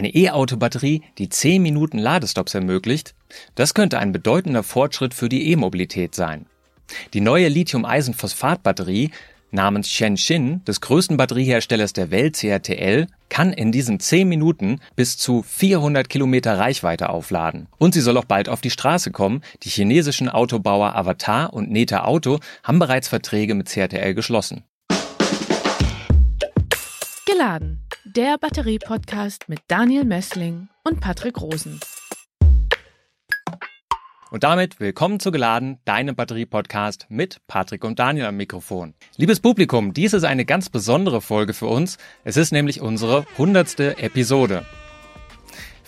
Eine E-Auto-Batterie, die 10 Minuten Ladestops ermöglicht, das könnte ein bedeutender Fortschritt für die E-Mobilität sein. Die neue Lithium-Eisenphosphat-Batterie namens Shenzhen, des größten Batterieherstellers der Welt CATL, kann in diesen 10 Minuten bis zu 400 Kilometer Reichweite aufladen. Und sie soll auch bald auf die Straße kommen. Die chinesischen Autobauer Avatar und Neta Auto haben bereits Verträge mit CATL geschlossen. Geladen, der Batterie-Podcast mit Daniel Messling und Patrick Rosen. Und damit willkommen zu Geladen, deinem Batterie-Podcast mit Patrick und Daniel am Mikrofon. Liebes Publikum, dies ist eine ganz besondere Folge für uns. Es ist nämlich unsere hundertste Episode.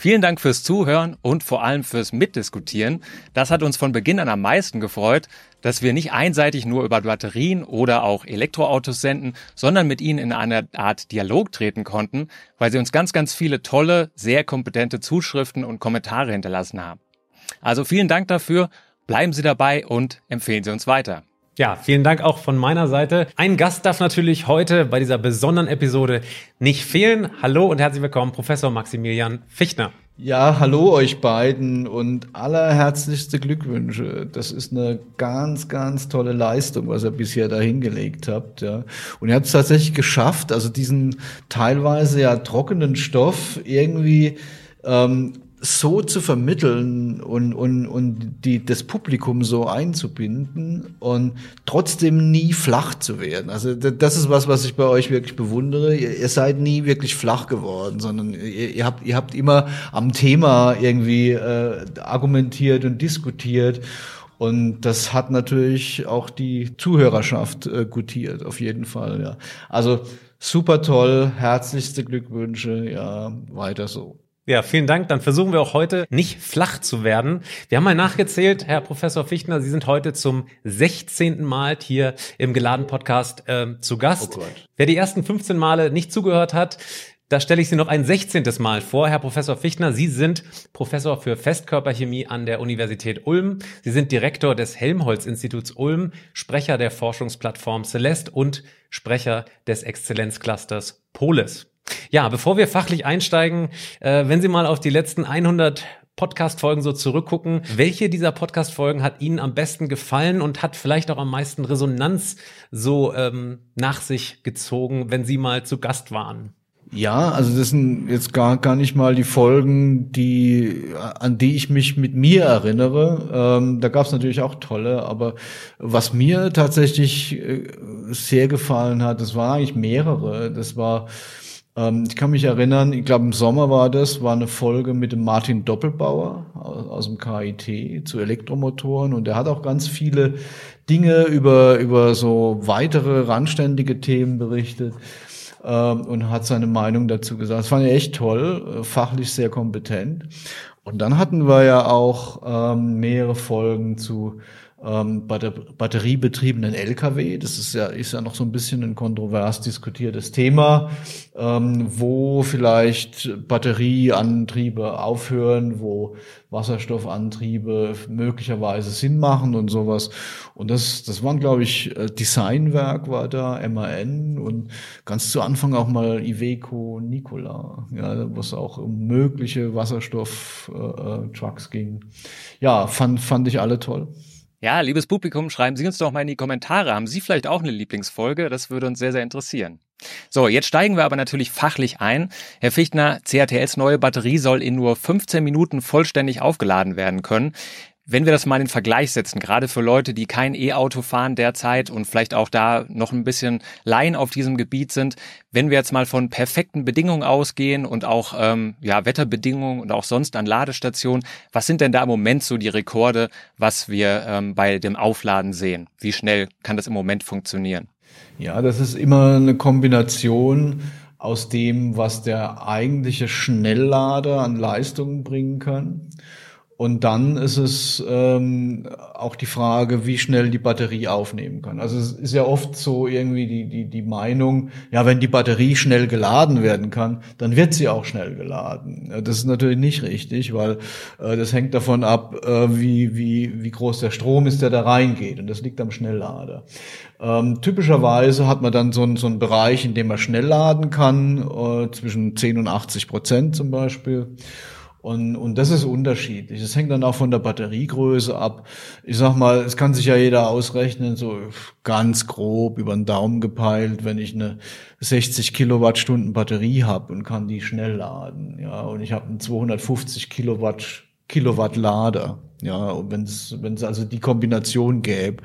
Vielen Dank fürs Zuhören und vor allem fürs Mitdiskutieren. Das hat uns von Beginn an am meisten gefreut, dass wir nicht einseitig nur über Batterien oder auch Elektroautos senden, sondern mit ihnen in eine Art Dialog treten konnten, weil sie uns ganz, ganz viele tolle, sehr kompetente Zuschriften und Kommentare hinterlassen haben. Also vielen Dank dafür, bleiben Sie dabei und empfehlen Sie uns weiter. Ja, vielen Dank auch von meiner Seite. Ein Gast darf natürlich heute bei dieser besonderen Episode nicht fehlen. Hallo und herzlich willkommen, Professor Maximilian Fichtner. Ja, hallo euch beiden und allerherzlichste Glückwünsche. Das ist eine ganz, ganz tolle Leistung, was ihr bisher da hingelegt habt. Ja. Und ihr habt es tatsächlich geschafft, also diesen teilweise ja trockenen Stoff irgendwie ähm, so zu vermitteln und, und, und die, das Publikum so einzubinden und trotzdem nie flach zu werden. Also das ist was, was ich bei euch wirklich bewundere. Ihr, ihr seid nie wirklich flach geworden, sondern ihr, ihr, habt, ihr habt immer am Thema irgendwie äh, argumentiert und diskutiert. Und das hat natürlich auch die Zuhörerschaft äh, gutiert, auf jeden Fall. Ja. Also super toll, herzlichste Glückwünsche, ja, weiter so. Ja, vielen Dank. Dann versuchen wir auch heute nicht flach zu werden. Wir haben mal nachgezählt, Herr Professor Fichtner, Sie sind heute zum 16. Mal hier im Geladen Podcast äh, zu Gast. Oh Wer die ersten 15 Male nicht zugehört hat, da stelle ich Sie noch ein 16. Mal vor. Herr Professor Fichtner, Sie sind Professor für Festkörperchemie an der Universität Ulm. Sie sind Direktor des Helmholtz-Instituts Ulm, Sprecher der Forschungsplattform Celeste und Sprecher des Exzellenzclusters Polis. Ja, bevor wir fachlich einsteigen, äh, wenn Sie mal auf die letzten 100 Podcast-Folgen so zurückgucken, welche dieser Podcast-Folgen hat Ihnen am besten gefallen und hat vielleicht auch am meisten Resonanz so ähm, nach sich gezogen, wenn Sie mal zu Gast waren? Ja, also das sind jetzt gar, gar nicht mal die Folgen, die, an die ich mich mit mir erinnere. Ähm, da gab es natürlich auch tolle, aber was mir tatsächlich äh, sehr gefallen hat, das waren eigentlich mehrere. Das war ähm, ich kann mich erinnern, ich glaube im Sommer war das, war eine Folge mit dem Martin Doppelbauer aus, aus dem KIT zu Elektromotoren und er hat auch ganz viele Dinge über, über so weitere randständige Themen berichtet ähm, und hat seine Meinung dazu gesagt. Das fand ich echt toll, äh, fachlich sehr kompetent. Und dann hatten wir ja auch ähm, mehrere Folgen zu ähm, bei der batteriebetriebenen Lkw. Das ist ja, ist ja noch so ein bisschen ein kontrovers diskutiertes Thema, ähm, wo vielleicht Batterieantriebe aufhören, wo Wasserstoffantriebe möglicherweise Sinn machen und sowas. Und das, das waren, glaube ich, äh, Designwerk war da, MAN und ganz zu Anfang auch mal Iveco Nikola, ja, wo es auch um mögliche Wasserstoff-Trucks äh, ging. Ja, fand, fand ich alle toll. Ja, liebes Publikum, schreiben Sie uns doch mal in die Kommentare. Haben Sie vielleicht auch eine Lieblingsfolge? Das würde uns sehr, sehr interessieren. So, jetzt steigen wir aber natürlich fachlich ein. Herr Fichtner, CATLs neue Batterie soll in nur 15 Minuten vollständig aufgeladen werden können. Wenn wir das mal in Vergleich setzen, gerade für Leute, die kein E-Auto fahren derzeit und vielleicht auch da noch ein bisschen Laien auf diesem Gebiet sind, wenn wir jetzt mal von perfekten Bedingungen ausgehen und auch ähm, ja, Wetterbedingungen und auch sonst an Ladestationen, was sind denn da im Moment so die Rekorde, was wir ähm, bei dem Aufladen sehen? Wie schnell kann das im Moment funktionieren? Ja, das ist immer eine Kombination aus dem, was der eigentliche Schnelllader an Leistungen bringen kann Und dann ist es ähm, auch die Frage, wie schnell die Batterie aufnehmen kann. Also es ist ja oft so irgendwie die, die, die Meinung, ja, wenn die Batterie schnell geladen werden kann, dann wird sie auch schnell geladen. Das ist natürlich nicht richtig, weil äh, das hängt davon ab, äh, wie, wie, wie groß der Strom ist, der da reingeht. Und das liegt am Schnelllader. Ähm, typischerweise hat man dann so, einen so einen Bereich, in dem man schnell laden kann, äh, zwischen 10 und 80 Prozent zum Beispiel. Und, und das ist unterschiedlich. Das hängt dann auch von der Batteriegröße ab. Ich sag mal, es kann sich ja jeder ausrechnen, so ganz grob über den Daumen gepeilt, wenn ich eine 60 Kilowattstunden Batterie habe und kann die schnell laden. Ja, und ich habe einen 250 Kilowatt Kilowatt Lader. Ja, und wenn es also die Kombination gäbe,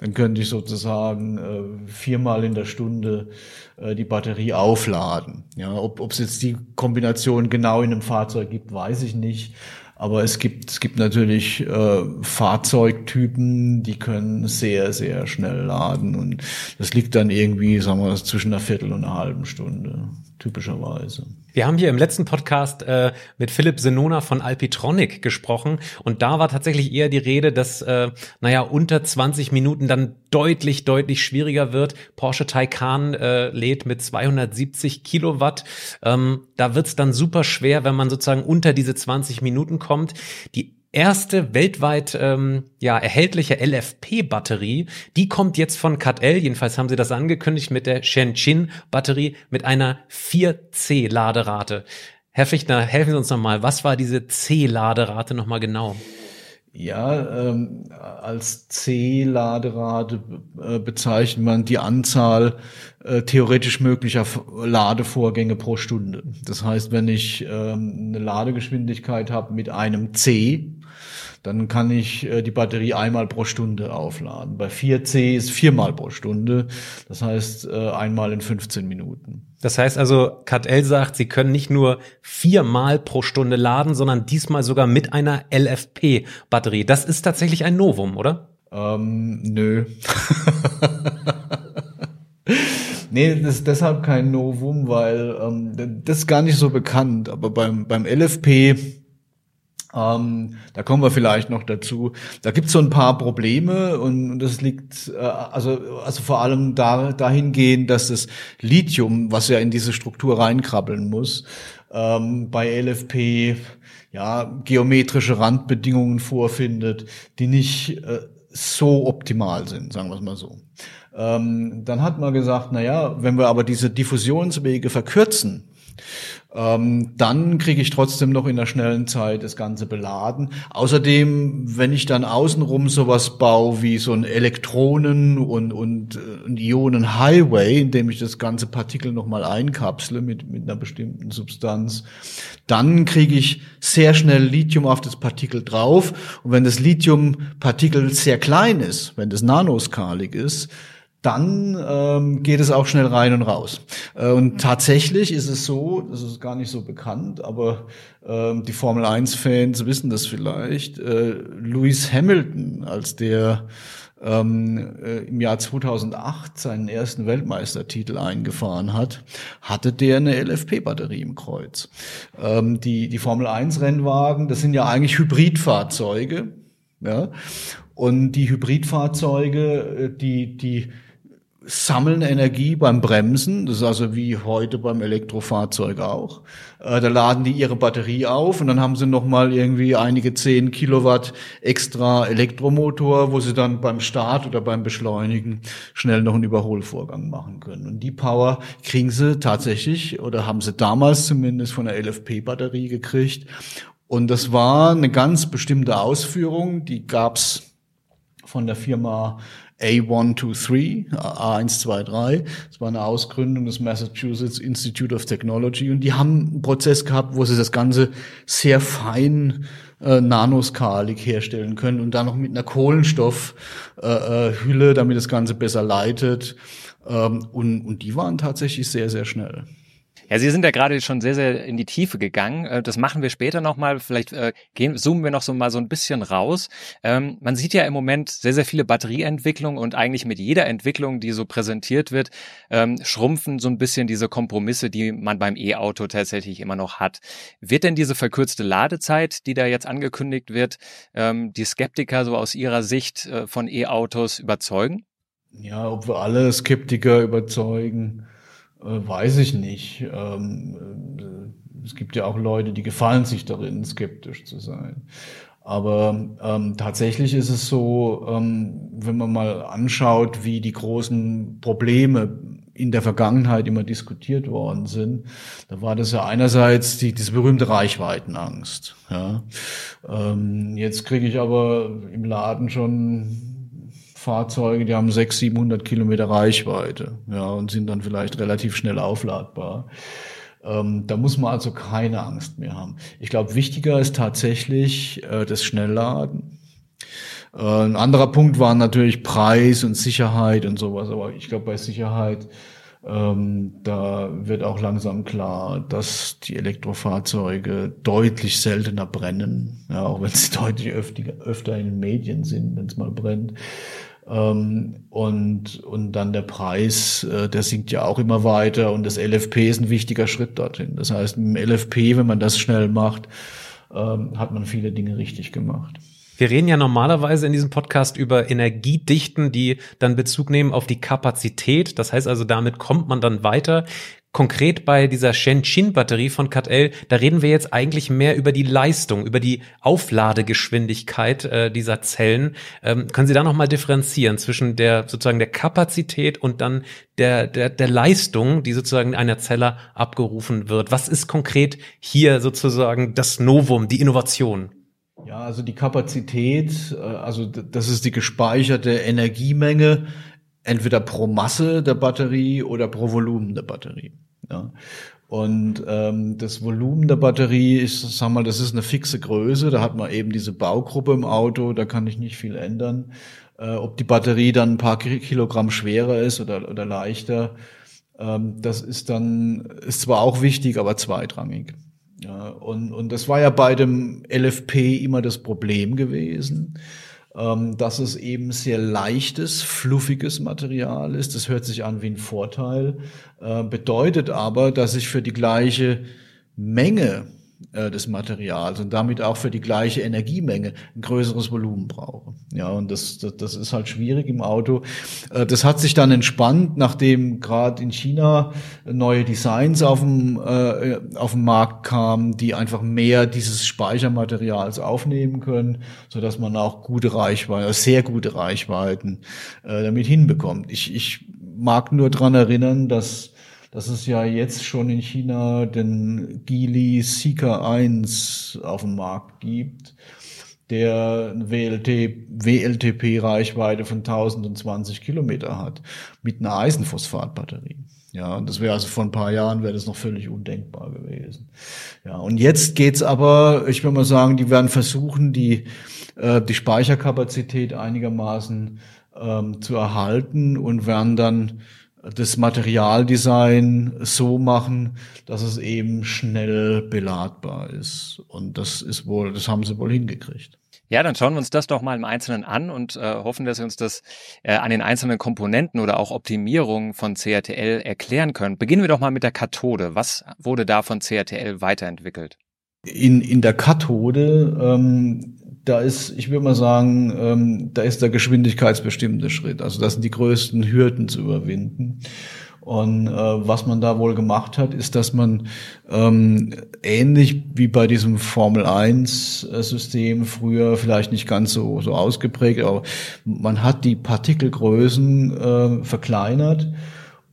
dann könnte ich sozusagen äh, viermal in der Stunde äh, die Batterie aufladen. Ja, ob ob es jetzt die Kombination genau in einem Fahrzeug gibt, weiß ich nicht. Aber es gibt es gibt natürlich äh, Fahrzeugtypen, die können sehr sehr schnell laden und das liegt dann irgendwie, sagen wir, zwischen einer Viertel und einer halben Stunde typischerweise. Wir haben hier im letzten Podcast äh, mit Philipp Senona von Alpitronic gesprochen und da war tatsächlich eher die Rede, dass äh, naja unter 20 Minuten dann deutlich deutlich schwieriger wird. Porsche Taycan äh, lädt mit 270 Kilowatt. Ähm, da wird's dann super schwer, wenn man sozusagen unter diese 20 Minuten kommt. Die erste weltweit ähm, ja erhältliche LFP-Batterie. Die kommt jetzt von CATL, jedenfalls haben sie das angekündigt mit der Shenzhen-Batterie mit einer 4C-Laderate. Herr Fichtner, helfen Sie uns nochmal, was war diese C-Laderate nochmal genau? Ja, ähm, als C-Laderate äh, bezeichnet man die Anzahl äh, theoretisch möglicher Ladevorgänge pro Stunde. Das heißt, wenn ich ähm, eine Ladegeschwindigkeit habe mit einem C, dann kann ich äh, die Batterie einmal pro Stunde aufladen. Bei 4C ist viermal pro Stunde, das heißt äh, einmal in 15 Minuten. Das heißt also, KTL sagt, Sie können nicht nur viermal pro Stunde laden, sondern diesmal sogar mit einer LFP-Batterie. Das ist tatsächlich ein Novum, oder? Ähm, nö. Nee, das ist deshalb kein Novum, weil ähm, das ist gar nicht so bekannt. Aber beim, beim LFP ähm, da kommen wir vielleicht noch dazu. Da gibt es so ein paar Probleme und das liegt äh, also also vor allem da, dahingehend, dass das Lithium, was ja in diese Struktur reinkrabbeln muss, ähm, bei LFP ja geometrische Randbedingungen vorfindet, die nicht äh, so optimal sind, sagen wir es mal so. Ähm, dann hat man gesagt, na ja, wenn wir aber diese Diffusionswege verkürzen, ähm, dann kriege ich trotzdem noch in der schnellen Zeit das Ganze beladen. Außerdem, wenn ich dann außenrum sowas baue wie so ein Elektronen- und, und, äh, und Ionen-Highway, in dem ich das ganze Partikel nochmal einkapsle mit, mit einer bestimmten Substanz, dann kriege ich sehr schnell Lithium auf das Partikel drauf. Und wenn das Lithium-Partikel sehr klein ist, wenn das nanoskalig ist, dann ähm, geht es auch schnell rein und raus. Äh, und tatsächlich ist es so, das ist gar nicht so bekannt, aber ähm, die Formel 1-Fans wissen das vielleicht, äh, Lewis Hamilton, als der ähm, äh, im Jahr 2008 seinen ersten Weltmeistertitel eingefahren hat, hatte der eine LFP-Batterie im Kreuz. Ähm, die, die Formel 1-Rennwagen, das sind ja eigentlich Hybridfahrzeuge, ja, und die Hybridfahrzeuge, äh, die, die sammeln Energie beim Bremsen, das ist also wie heute beim Elektrofahrzeug auch. Äh, da laden die ihre Batterie auf und dann haben sie nochmal irgendwie einige zehn Kilowatt extra Elektromotor, wo sie dann beim Start oder beim Beschleunigen schnell noch einen Überholvorgang machen können. Und die Power kriegen sie tatsächlich oder haben sie damals zumindest von der LFP-Batterie gekriegt. Und das war eine ganz bestimmte Ausführung, die gab's von der Firma A123, A123. Das war eine Ausgründung des Massachusetts Institute of Technology und die haben einen Prozess gehabt, wo sie das Ganze sehr fein äh, nanoskalig herstellen können und dann noch mit einer Kohlenstoffhülle, äh, damit das Ganze besser leitet. Ähm, und, und die waren tatsächlich sehr, sehr schnell. Ja, Sie sind ja gerade schon sehr, sehr in die Tiefe gegangen. Äh, das machen wir später nochmal. Vielleicht äh, gehen, zoomen wir noch so mal so ein bisschen raus. Ähm, man sieht ja im Moment sehr, sehr viele Batterieentwicklungen und eigentlich mit jeder Entwicklung, die so präsentiert wird, ähm, schrumpfen so ein bisschen diese Kompromisse, die man beim E-Auto tatsächlich immer noch hat. Wird denn diese verkürzte Ladezeit, die da jetzt angekündigt wird, ähm, die Skeptiker so aus ihrer Sicht äh, von E-Autos überzeugen? Ja, ob wir alle Skeptiker überzeugen, weiß ich nicht. Ähm, äh, es gibt ja auch Leute, die gefallen sich darin, skeptisch zu sein. Aber ähm, tatsächlich ist es so, ähm, wenn man mal anschaut, wie die großen Probleme in der Vergangenheit immer diskutiert worden sind, da war das ja einerseits die, diese berühmte Reichweitenangst. Ja. Ähm, jetzt kriege ich aber im Laden schon Fahrzeuge, die haben 600, 700 Kilometer Reichweite, ja, und sind dann vielleicht relativ schnell aufladbar. Ähm, da muss man also keine Angst mehr haben. Ich glaube, wichtiger ist tatsächlich äh, das Schnellladen. Äh, ein anderer Punkt war natürlich Preis und Sicherheit und sowas, aber ich glaube, bei Sicherheit ähm, da wird auch langsam klar, dass die Elektrofahrzeuge deutlich seltener brennen, ja, auch wenn sie deutlich öfter, öfter in den Medien sind, wenn es mal brennt. Ähm, und, und dann der Preis, äh, der sinkt ja auch immer weiter und das LFP ist ein wichtiger Schritt dorthin. Das heißt, im LFP, wenn man das schnell macht, ähm, hat man viele Dinge richtig gemacht. Wir reden ja normalerweise in diesem Podcast über Energiedichten, die dann Bezug nehmen auf die Kapazität. Das heißt also, damit kommt man dann weiter. Konkret bei dieser Shenzhen-Batterie von CATL, da reden wir jetzt eigentlich mehr über die Leistung, über die Aufladegeschwindigkeit äh, dieser Zellen. Ähm, können Sie da nochmal differenzieren zwischen der sozusagen der Kapazität und dann der, der, der Leistung, die sozusagen einer Zelle abgerufen wird? Was ist konkret hier sozusagen das Novum, die Innovation? Ja, also die Kapazität, äh, also das ist die gespeicherte Energiemenge, entweder pro Masse der Batterie oder pro Volumen der Batterie. Ja. Und ähm, das Volumen der Batterie ist, sag mal, das ist eine fixe Größe. Da hat man eben diese Baugruppe im Auto, da kann ich nicht viel ändern. Äh, ob die Batterie dann ein paar Kilogramm schwerer ist oder, oder leichter, ähm, das ist dann, ist zwar auch wichtig, aber zweitrangig. Ja, und, und das war ja bei dem LFP immer das Problem gewesen, ähm, dass es eben sehr leichtes, fluffiges Material ist. Das hört sich an wie ein Vorteil, äh, bedeutet aber, dass ich für die gleiche Menge äh, des Materials und damit auch für die gleiche Energiemenge ein größeres Volumen brauche. Ja, und das, das, das ist halt schwierig im Auto. Äh, das hat sich dann entspannt, nachdem gerade in China neue Designs auf dem, äh, auf dem Markt kamen, die einfach mehr dieses Speichermaterials aufnehmen können, so dass man auch gute Reichweiten, sehr gute Reichweiten äh, damit hinbekommt. Ich, ich mag nur dran erinnern, dass dass es ja jetzt schon in China den Geely Seeker 1 auf dem Markt gibt, der WLT, WLTP-Reichweite von 1020 Kilometer hat, mit einer Eisenphosphatbatterie. Ja, das wäre also vor ein paar Jahren wäre das noch völlig undenkbar gewesen. Ja, und jetzt geht's aber, ich würde mal sagen, die werden versuchen, die, äh, die Speicherkapazität einigermaßen ähm, zu erhalten und werden dann das Materialdesign so machen, dass es eben schnell beladbar ist. Und das ist wohl, das haben sie wohl hingekriegt. Ja, dann schauen wir uns das doch mal im Einzelnen an und äh, hoffen, dass Sie uns das äh, an den einzelnen Komponenten oder auch Optimierungen von CRTL erklären können. Beginnen wir doch mal mit der Kathode. Was wurde da von CRTL weiterentwickelt? In, in der Kathode ähm, da ist, ich würde mal sagen, ähm, da ist der geschwindigkeitsbestimmte Schritt. Also das sind die größten Hürden zu überwinden. Und äh, was man da wohl gemacht hat, ist, dass man ähm, ähnlich wie bei diesem Formel 1 System früher vielleicht nicht ganz so, so ausgeprägt, aber man hat die Partikelgrößen äh, verkleinert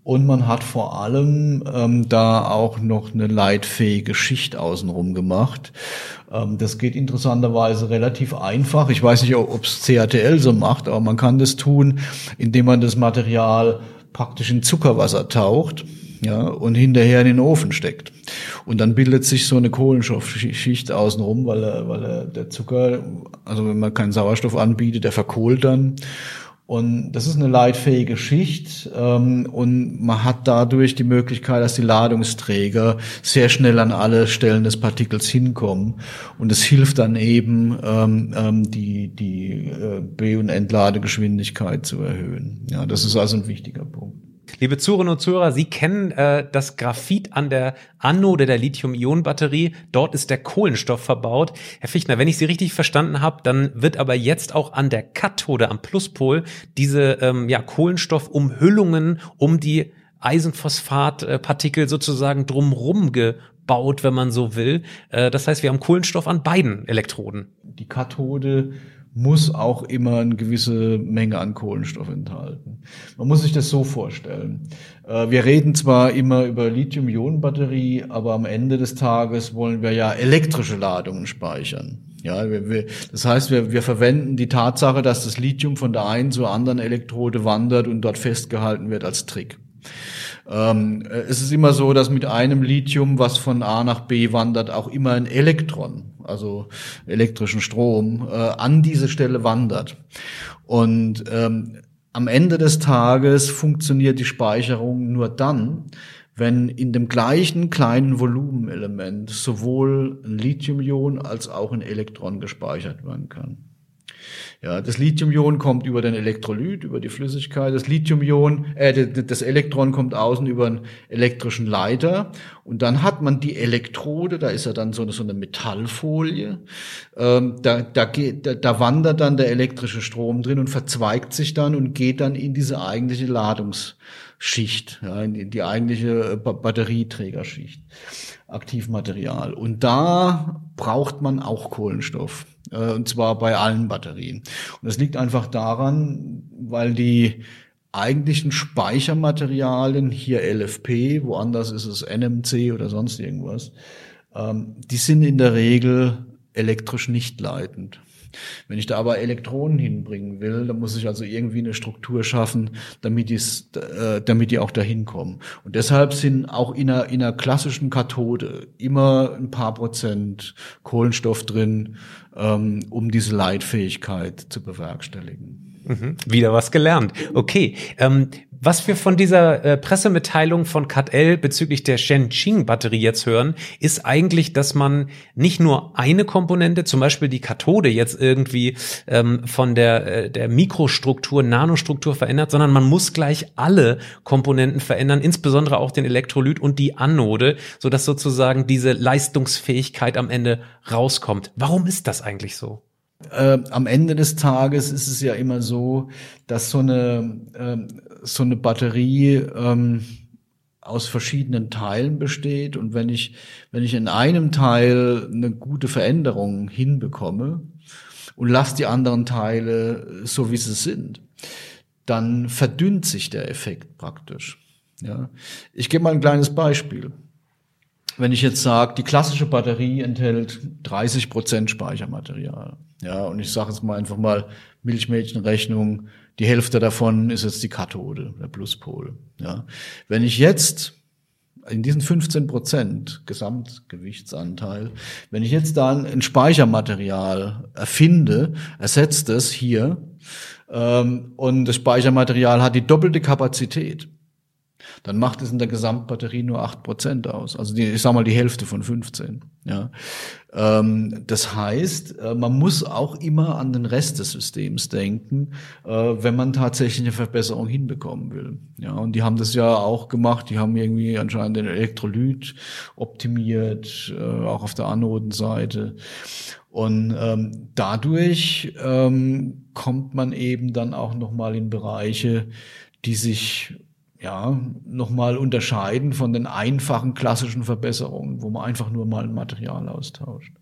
und man hat vor allem ähm, da auch noch eine leitfähige Schicht außenrum gemacht. Ähm, das geht interessanterweise relativ einfach. Ich weiß nicht, ob es CATL so macht, aber man kann das tun, indem man das Material praktisch in Zuckerwasser taucht ja, und hinterher in den Ofen steckt. Und dann bildet sich so eine Kohlenstoffschicht außenrum, weil, weil der Zucker, also wenn man keinen Sauerstoff anbietet, der verkohlt dann Und das ist eine leitfähige Schicht ähm, und man hat dadurch die Möglichkeit, dass die Ladungsträger sehr schnell an alle Stellen des Partikels hinkommen. Und es hilft dann eben, ähm, ähm, die, die äh, B- und Entladegeschwindigkeit zu erhöhen. Ja, das ist also ein wichtiger Punkt. Liebe Zuhörerinnen und Zuhörer, Sie kennen äh, das Graphit an der Anode der Lithium-Ionen-Batterie. Dort ist der Kohlenstoff verbaut. Herr Fichtner, wenn ich Sie richtig verstanden habe, dann wird aber jetzt auch an der Kathode, am Pluspol, diese ähm, ja, Kohlenstoffumhüllungen um die Eisenphosphatpartikel sozusagen drumrum gebaut, wenn man so will. Äh, das heißt, wir haben Kohlenstoff an beiden Elektroden. Die Kathode muss auch immer eine gewisse Menge an Kohlenstoff enthalten. Man muss sich das so vorstellen. Äh, wir reden zwar immer über Lithium-Ionen-Batterie, aber am Ende des Tages wollen wir ja elektrische Ladungen speichern. Ja, wir, wir, das heißt, wir, wir verwenden die Tatsache, dass das Lithium von der einen zur anderen Elektrode wandert und dort festgehalten wird als Trick. Ähm, es ist immer so, dass mit einem Lithium, was von A nach B wandert, auch immer ein Elektron, also elektrischen Strom, äh, an diese Stelle wandert. Und ähm, am Ende des Tages funktioniert die Speicherung nur dann, wenn in dem gleichen kleinen Volumenelement sowohl ein Lithiumion als auch ein Elektron gespeichert werden kann. Ja, das Lithiumion kommt über den Elektrolyt, über die Flüssigkeit. Das Lithiumion, äh, das Elektron kommt außen über einen elektrischen Leiter. Und dann hat man die Elektrode, da ist ja dann so eine, so eine Metallfolie. Ähm, da, da, geht, da, da wandert dann der elektrische Strom drin und verzweigt sich dann und geht dann in diese eigentliche Ladungsschicht, ja, die, eigentliche Batterieträgerschicht. Aktivmaterial. Und da braucht man auch Kohlenstoff. Äh, und zwar bei allen Batterien. Und das liegt einfach daran, weil die eigentlichen Speichermaterialien, hier LFP, woanders ist es NMC oder sonst irgendwas, ähm, die sind in der Regel elektrisch nicht leitend. Wenn ich da aber Elektronen hinbringen will, dann muss ich also irgendwie eine Struktur schaffen, damit, die's, äh, damit die auch dahin kommen. Und deshalb sind auch in einer, in einer klassischen Kathode immer ein paar Prozent Kohlenstoff drin, ähm, um diese Leitfähigkeit zu bewerkstelligen. Mhm. Wieder was gelernt. Okay. Ähm, was wir von dieser äh, Pressemitteilung von CATL bezüglich der Shenqing-Batterie jetzt hören, ist eigentlich, dass man nicht nur eine Komponente, zum Beispiel die Kathode, jetzt irgendwie ähm, von der, äh, der Mikrostruktur, Nanostruktur verändert, sondern man muss gleich alle Komponenten verändern, insbesondere auch den Elektrolyt und die Anode, sodass sozusagen diese Leistungsfähigkeit am Ende rauskommt. Warum ist das eigentlich so? Äh, am Ende des Tages ist es ja immer so, dass so eine, äh, so eine Batterie ähm, aus verschiedenen Teilen besteht und wenn ich, wenn ich in einem Teil eine gute Veränderung hinbekomme und lasse die anderen Teile so, wie sie sind, dann verdünnt sich der Effekt praktisch. Ja. Ich gebe mal ein kleines Beispiel wenn ich jetzt sage, die klassische Batterie enthält 30 Prozent Speichermaterial, ja, und ich sage jetzt mal einfach mal Milchmädchenrechnung, die Hälfte davon ist jetzt die Kathode, der Pluspol, ja. Wenn ich jetzt in diesen 15 Prozent Gesamtgewichtsanteil, wenn ich jetzt da ein Speichermaterial erfinde, ersetzt es hier, ähm, und das Speichermaterial hat die doppelte Kapazität, dann macht es in der Gesamtbatterie nur acht Prozent aus. Also die, ich sag mal die Hälfte von 15. Ja. Ähm, das heißt, äh, man muss auch immer an den Rest des Systems denken, äh, wenn man tatsächlich eine Verbesserung hinbekommen will. Ja, und die haben das ja auch gemacht. Die haben irgendwie anscheinend den Elektrolyt optimiert, äh, auch auf der Anodenseite. Und ähm, dadurch ähm, kommt man eben dann auch noch mal in Bereiche, die sich ja, nochmal unterscheiden von den einfachen klassischen Verbesserungen, wo man einfach nur mal ein Material austauscht.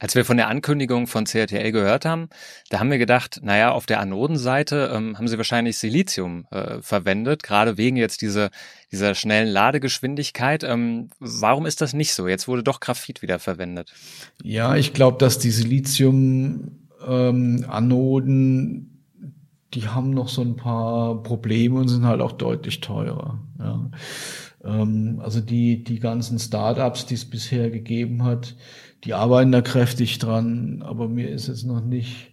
Als wir von der Ankündigung von CRTL gehört haben, da haben wir gedacht, naja, auf der Anodenseite ähm, haben sie wahrscheinlich Silizium äh, verwendet, gerade wegen jetzt dieser, dieser schnellen Ladegeschwindigkeit. Ähm, warum ist das nicht so? Jetzt wurde doch Graphit wieder verwendet. Ja, ich glaube, dass die Silizium-Anoden ähm, die haben noch so ein paar Probleme und sind halt auch deutlich teurer. Ja. Ähm, also die, die ganzen Startups, die es bisher gegeben hat, die arbeiten da kräftig dran, aber mir ist jetzt noch nicht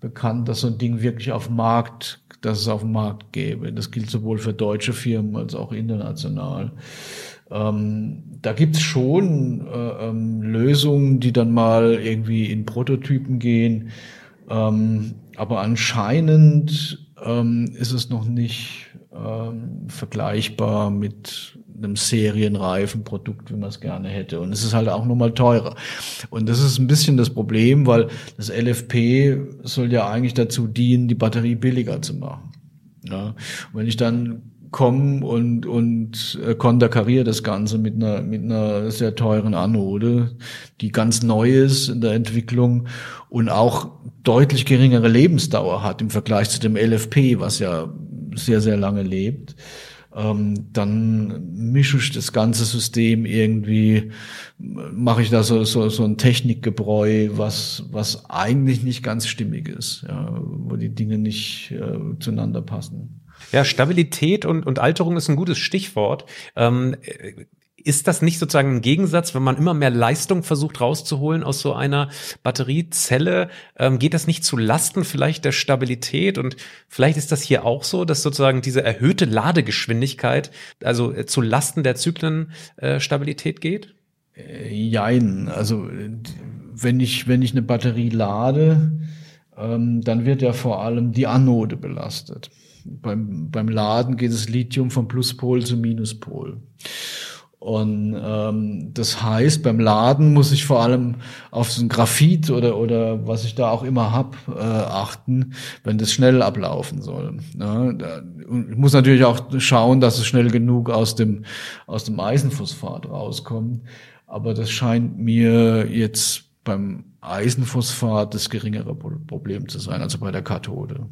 bekannt, dass so ein Ding wirklich auf Markt, dass es auf dem Markt gäbe. Das gilt sowohl für deutsche Firmen als auch international. Ähm, da gibt's schon äh, ähm, Lösungen, die dann mal irgendwie in Prototypen gehen. Ähm, aber anscheinend ähm, ist es noch nicht ähm, vergleichbar mit einem serienreifen Produkt, wie man es gerne hätte. Und es ist halt auch nochmal teurer. Und das ist ein bisschen das Problem, weil das LFP soll ja eigentlich dazu dienen, die Batterie billiger zu machen. Ja. Und wenn ich dann komme und, und äh, konterkariere das Ganze mit einer, mit einer sehr teuren Anode, die ganz neu ist in der Entwicklung und auch deutlich geringere Lebensdauer hat im Vergleich zu dem LFP, was ja sehr, sehr lange lebt, ähm, dann mische ich das ganze System irgendwie, mache ich da so, so, so ein Technikgebräu, was, was eigentlich nicht ganz stimmig ist, ja, wo die Dinge nicht äh, zueinander passen. Ja, Stabilität und, und Alterung ist ein gutes Stichwort. Ähm, ist das nicht sozusagen ein Gegensatz, wenn man immer mehr Leistung versucht rauszuholen aus so einer Batteriezelle? Ähm, geht das nicht zu Lasten vielleicht der Stabilität? Und vielleicht ist das hier auch so, dass sozusagen diese erhöhte Ladegeschwindigkeit, also äh, zu Lasten der Zyklenstabilität äh, geht? Äh, jein. Also wenn ich, wenn ich eine Batterie lade, ähm, dann wird ja vor allem die Anode belastet. Beim, beim Laden geht das Lithium vom Pluspol zum Minuspol. Und ähm, das heißt, beim Laden muss ich vor allem auf so ein Graphit oder oder was ich da auch immer hab äh, achten, wenn das schnell ablaufen soll. Da, und ich muss natürlich auch schauen, dass es schnell genug aus dem aus dem Eisenphosphat rauskommt. Aber das scheint mir jetzt beim Eisenphosphat das geringere Problem zu sein, also bei der Kathode.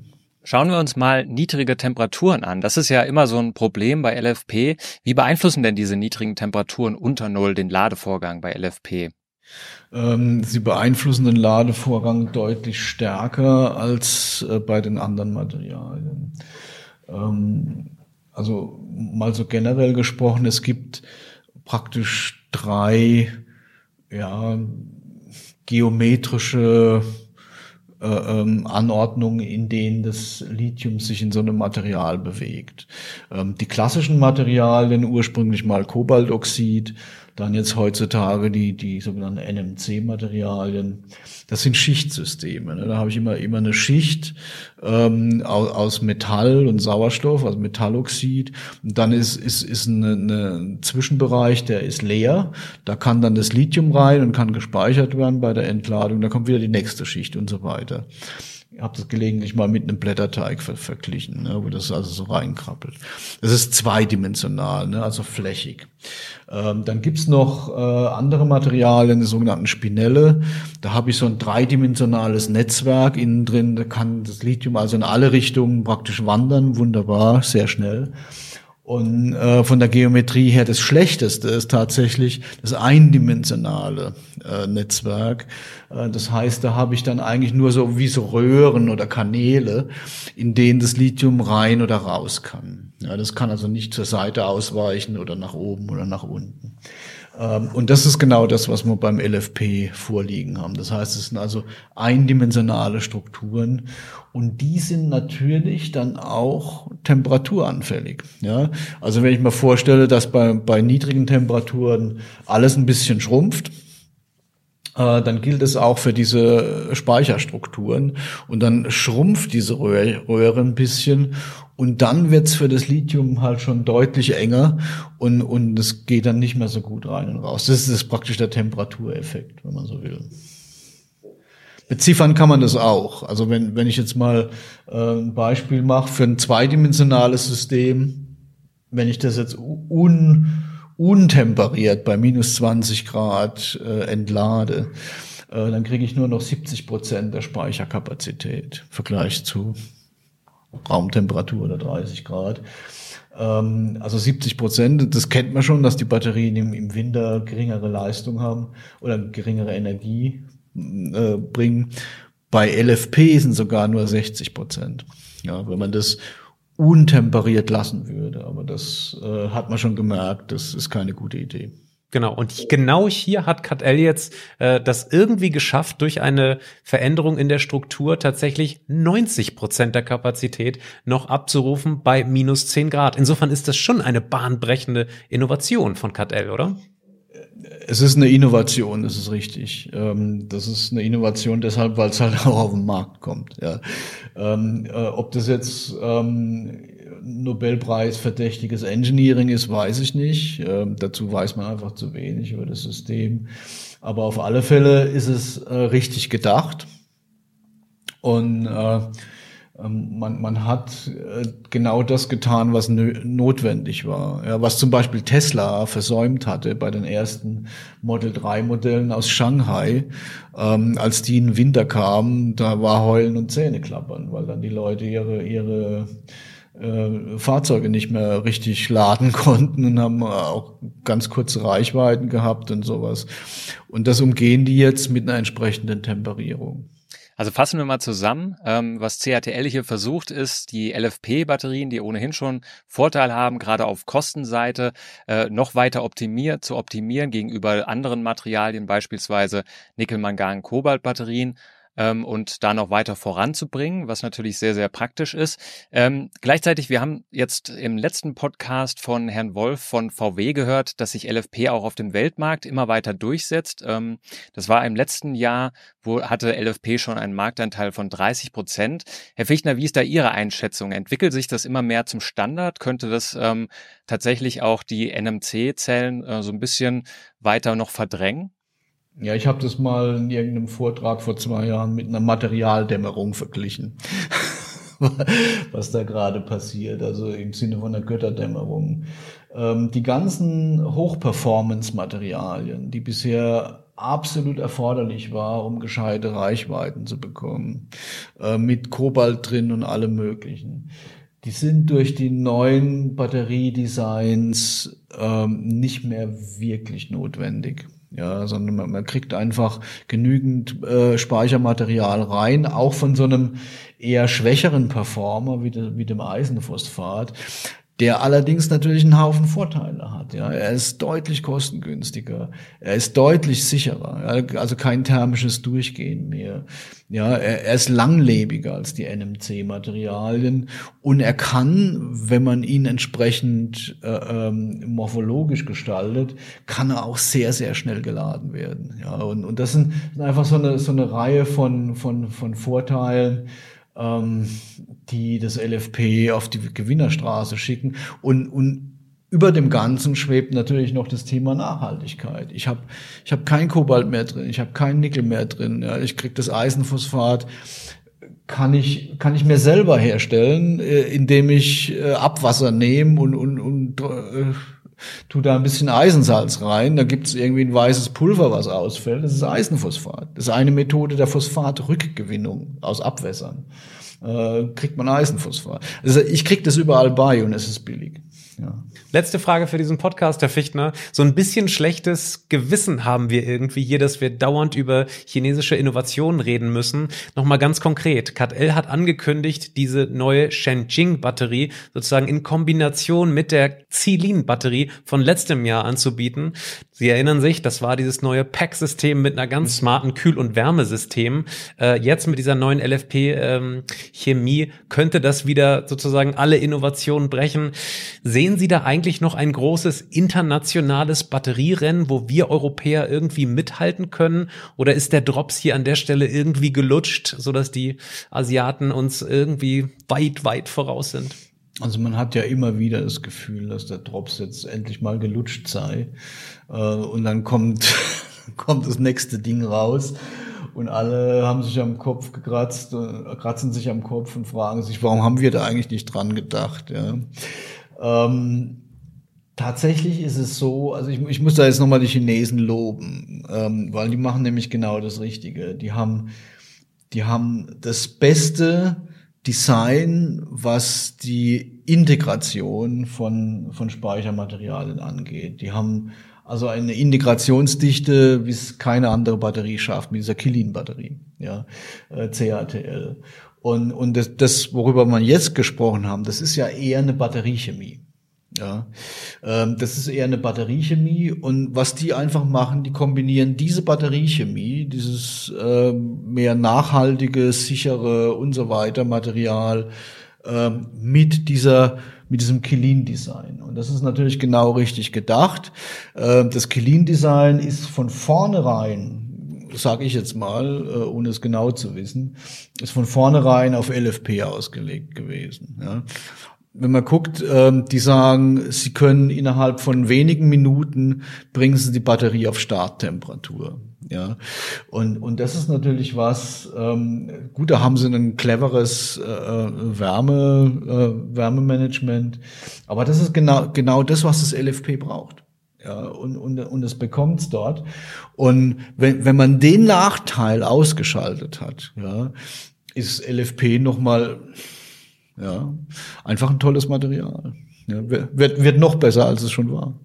Schauen wir uns mal niedrige Temperaturen an. Das ist ja immer so ein Problem bei LFP. Wie beeinflussen denn diese niedrigen Temperaturen unter Null den Ladevorgang bei LFP? Ähm, sie beeinflussen den Ladevorgang deutlich stärker als äh, bei den anderen Materialien. Ähm, also mal so generell gesprochen, es gibt praktisch drei ja, geometrische äh, ähm, Anordnungen, in denen das Lithium sich in so einem Material bewegt. Ähm, die klassischen Materialien, ursprünglich mal Kobaltoxid, dann jetzt heutzutage die, die sogenannten NMC-Materialien. Das sind Schichtsysteme. Ne? Da habe ich immer, immer eine Schicht ähm, aus, aus Metall und Sauerstoff, also Metalloxid. Und dann ist, ist, ist eine, ein Zwischenbereich, der ist leer. Da kann dann das Lithium rein und kann gespeichert werden bei der Entladung. Da kommt wieder die nächste Schicht und so weiter. Ich habe das gelegentlich mal mit einem Blätterteig ver verglichen, ne, wo das also so reinkrabbelt. Das ist zweidimensional, ne, also flächig. Ähm, dann gibt's noch äh, andere Materialien, die sogenannten Spinelle. Da habe ich so ein dreidimensionales Netzwerk innen drin. Da kann das Lithium also in alle Richtungen praktisch wandern, wunderbar, sehr schnell. Und äh, von der Geometrie her das Schlechteste ist tatsächlich das eindimensionale äh, Netzwerk. Äh, das heißt, da habe ich dann eigentlich nur so wie so Röhren oder Kanäle, in denen das Lithium rein oder raus kann. Ja, das kann also nicht zur Seite ausweichen oder nach oben oder nach unten. Ähm, und das ist genau das, was wir beim LFP vorliegen haben. Das heißt, es sind also eindimensionale Strukturen und die sind natürlich dann auch temperaturanfällig. Ja, also wenn ich mir vorstelle, dass bei, bei niedrigen Temperaturen alles ein bisschen schrumpft, äh, dann gilt es auch für diese Speicherstrukturen. Und dann schrumpft diese Röhre ein bisschen und dann wird's für das Lithium halt schon deutlich enger und, und es geht dann nicht mehr so gut rein und raus. Das ist praktisch der Temperatureffekt, wenn man so will. Beziffern kann man das auch. Also wenn, wenn ich jetzt mal äh, ein Beispiel mache für ein zweidimensionales System, wenn ich das jetzt un, untemperiert bei minus 20 Grad äh, entlade, äh, dann kriege ich nur noch 70 Prozent der Speicherkapazität im Vergleich zu Raumtemperatur oder 30 Grad. Ähm, also 70 Prozent, das kennt man schon, dass die Batterien im, im Winter geringere Leistung haben oder geringere Energie äh, bringen. Bei LFP sind sogar nur 60 Prozent. Ja, wenn man das untemperiert lassen würde. Aber das äh, hat man schon gemerkt, das ist keine gute Idee. Genau, und genau hier hat CATL jetzt äh, das irgendwie geschafft, durch eine Veränderung in der Struktur tatsächlich 90 Prozent der Kapazität noch abzurufen bei minus 10 Grad. Insofern ist das schon eine bahnbrechende Innovation von CATL, oder? Es ist eine Innovation, das ist richtig. Ähm, das ist eine Innovation deshalb, weil es halt auch auf den Markt kommt. Ja. Ähm, äh, ob das jetzt ähm, Nobelpreis verdächtiges Engineering ist, weiß ich nicht. Ähm, dazu weiß man einfach zu wenig über das System. Aber auf alle Fälle ist es äh, richtig gedacht. Und äh, ähm, man, man hat äh, genau das getan, was notwendig war. Ja, was zum Beispiel Tesla versäumt hatte bei den ersten Model 3 Modellen aus Shanghai. Ähm, als die in den Winter kamen, da war Heulen und Zähne klappern, weil dann die Leute ihre, ihre äh, Fahrzeuge nicht mehr richtig laden konnten und haben auch ganz kurze Reichweiten gehabt und sowas. Und das umgehen die jetzt mit einer entsprechenden Temperierung. Also fassen wir mal zusammen. Ähm, was CATL hier versucht, ist, die LFP-Batterien, die ohnehin schon Vorteil haben, gerade auf Kostenseite, äh, noch weiter optimiert, zu optimieren gegenüber anderen Materialien, beispielsweise Nickel, Mangan, Kobalt-Batterien ähm, und da noch weiter voranzubringen, was natürlich sehr, sehr praktisch ist. Ähm, gleichzeitig, wir haben jetzt im letzten Podcast von Herrn Wolf von VW gehört, dass sich LFP auch auf dem Weltmarkt immer weiter durchsetzt. Ähm, das war im letzten Jahr, wo hatte LFP schon einen Marktanteil von 30 Prozent. Herr Fichtner, wie ist da Ihre Einschätzung? Entwickelt sich das immer mehr zum Standard? Könnte das ähm, tatsächlich auch die NMC-Zellen äh, so ein bisschen weiter noch verdrängen? Ja, ich habe das mal in irgendeinem Vortrag vor zwei Jahren mit einer Materialdämmerung verglichen, was da gerade passiert, also im Sinne von einer Götterdämmerung. Ähm, die ganzen Hochperformance-Materialien, die bisher absolut erforderlich war, um gescheite Reichweiten zu bekommen, äh, mit Kobalt drin und allem Möglichen. Die sind durch die neuen Batteriedesigns ähm, nicht mehr wirklich notwendig. Ja, sondern man, man kriegt einfach genügend äh, Speichermaterial rein, auch von so einem eher schwächeren Performer wie, de, wie dem Eisenphosphat, der allerdings natürlich einen Haufen Vorteile hat. Ja, er ist deutlich kostengünstiger, er ist deutlich sicherer, also kein thermisches Durchgehen mehr. Ja, er, er ist langlebiger als die NMC-Materialien und er kann, wenn man ihn entsprechend äh, ähm, morphologisch gestaltet, kann er auch sehr sehr schnell geladen werden. Ja, und, und das sind, sind einfach so eine so eine Reihe von von von Vorteilen ähm, die das LFP auf die Gewinnerstraße schicken. Und, und über dem Ganzen schwebt natürlich noch das Thema Nachhaltigkeit. Ich habe ich hab kein Kobalt mehr drin, ich habe kein Nickel mehr drin. Ja, ich krieg das Eisenphosphat kann ich kann ich mir selber herstellen, äh, indem ich äh, Abwasser nehme und und, und äh, tu da ein bisschen Eisensalz rein, da gibt's irgendwie ein weißes Pulver, was ausfällt. Das ist Eisenphosphat. Das ist eine Methode der Phosphatrückgewinnung aus Abwässern. Äh, kriegt man Eisenphosphat. Also ich krieg das überall bei und es ist billig. Ja. Letzte Frage für diesen Podcast, Herr Fichtner. So ein bisschen schlechtes Gewissen haben wir irgendwie hier, dass wir dauernd über chinesische Innovationen reden müssen. Nochmal ganz konkret. KTL hat angekündigt, diese neue Shenjing-Batterie sozusagen in Kombination mit der Xilin-Batterie von letztem Jahr anzubieten. Sie erinnern sich, das war dieses neue Pack-System mit einer ganz smarten Kühl- und Wärmesystem. Äh, jetzt mit dieser neuen LFP-Chemie ähm, könnte das wieder sozusagen alle Innovationen brechen. Sehen Sie da eigentlich eigentlich noch ein großes internationales Batterierennen, wo wir Europäer irgendwie mithalten können? Oder ist der Drops hier an der Stelle irgendwie gelutscht, sodass die Asiaten uns irgendwie weit, weit voraus sind? Also man hat ja immer wieder das Gefühl, dass der Drops jetzt endlich mal gelutscht sei. Äh, und dann kommt, kommt das nächste Ding raus. Und alle haben sich am Kopf gekratzt, äh, kratzen sich am Kopf und fragen sich, warum haben wir da eigentlich nicht dran gedacht? Ja. Ähm, Tatsächlich ist es so, also ich, ich muss da jetzt nochmal die Chinesen loben, ähm, weil die machen nämlich genau das Richtige. Die haben, die haben das beste Design, was die Integration von, von Speichermaterialien angeht. Die haben also eine Integrationsdichte, wie es keine andere Batterie schafft, mit dieser Kilin-Batterie, ja, äh, CATL. Und, und das, das, worüber man jetzt gesprochen haben, das ist ja eher eine Batteriechemie. Ja, ähm, das ist eher eine Batteriechemie und was die einfach machen, die kombinieren diese Batteriechemie, dieses äh, mehr nachhaltige, sichere und so weiter Material äh, mit dieser mit diesem Kilin-Design. Und das ist natürlich genau richtig gedacht. Äh, das Kilin-Design ist von vornherein, sage ich jetzt mal, äh, ohne es genau zu wissen, ist von vornherein auf LFP ausgelegt gewesen. Ja wenn man guckt, ähm, die sagen, sie können innerhalb von wenigen Minuten bringen sie die Batterie auf Starttemperatur. Ja, und, und das ist natürlich was, ähm, gut, da haben sie ein cleveres äh, Wärme, äh, Wärmemanagement, aber das ist genau, genau das, was das LFP braucht. Ja, und, und, und es bekommt's dort. Und wenn, wenn man den Nachteil ausgeschaltet hat, ja, ist LFP nochmal ja, einfach ein tolles Material. Ja, wird, wird noch besser, als es schon war.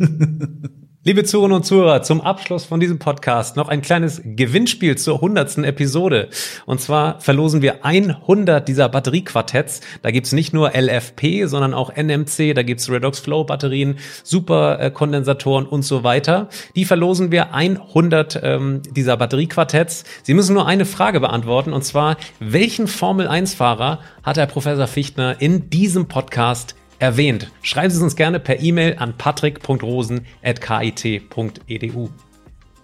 Liebe Zuhörerinnen und Zuhörer, zum Abschluss von diesem Podcast noch ein kleines Gewinnspiel zur hundertsten Episode. Und zwar verlosen wir 100 dieser Batteriequartetts. Da gibt's nicht nur LFP, sondern auch NMC, da gibt's Redox Flow Batterien, Superkondensatoren und so weiter. Die verlosen wir 100 ähm, dieser Batteriequartetts. Sie müssen nur eine Frage beantworten, und zwar, welchen Formel-1-Fahrer hat Herr Professor Fichtner in diesem Podcast erwähnt. Schreiben Sie es uns gerne per E-Mail an patrick.rosen.kit.edu.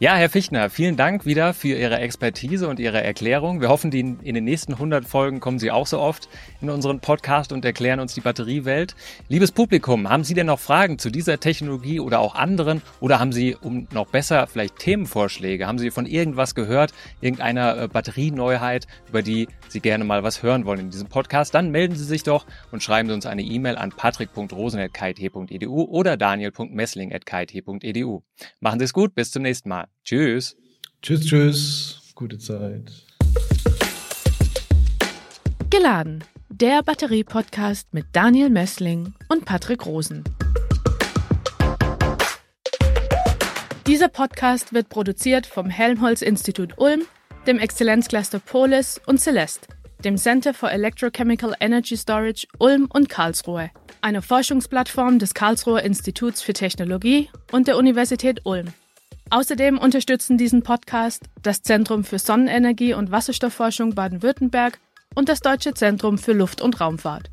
Ja, Herr Fichtner, vielen Dank wieder für Ihre Expertise und Ihre Erklärung. Wir hoffen, in den nächsten 100 Folgen kommen Sie auch so oft in unseren Podcast und erklären uns die Batteriewelt. Liebes Publikum, haben Sie denn noch Fragen zu dieser Technologie oder auch anderen? Oder haben Sie, um noch besser, vielleicht Themenvorschläge? Haben Sie von irgendwas gehört, irgendeiner äh, Batterieneuheit, über die Sie gerne mal was hören wollen in diesem Podcast? Dann melden Sie sich doch und schreiben Sie uns eine E-Mail an patrick.rosen.kit.edu oder daniel.messling.kit.edu. Machen Sie es gut, bis zum nächsten Mal. Tschüss. Tschüss, tschüss. Gute Zeit. Geladen. Der Batterie-Podcast mit Daniel Messling und Patrick Rosen. Dieser Podcast wird produziert vom Helmholtz-Institut Ulm, dem Exzellenzcluster Polis und Celeste, dem Center for Electrochemical Energy Storage Ulm und Karlsruhe, einer Forschungsplattform des Karlsruher Instituts für Technologie und der Universität Ulm. Außerdem unterstützen diesen Podcast das Zentrum für Sonnenenergie und Wasserstoffforschung Baden-Württemberg und das Deutsche Zentrum für Luft- und Raumfahrt.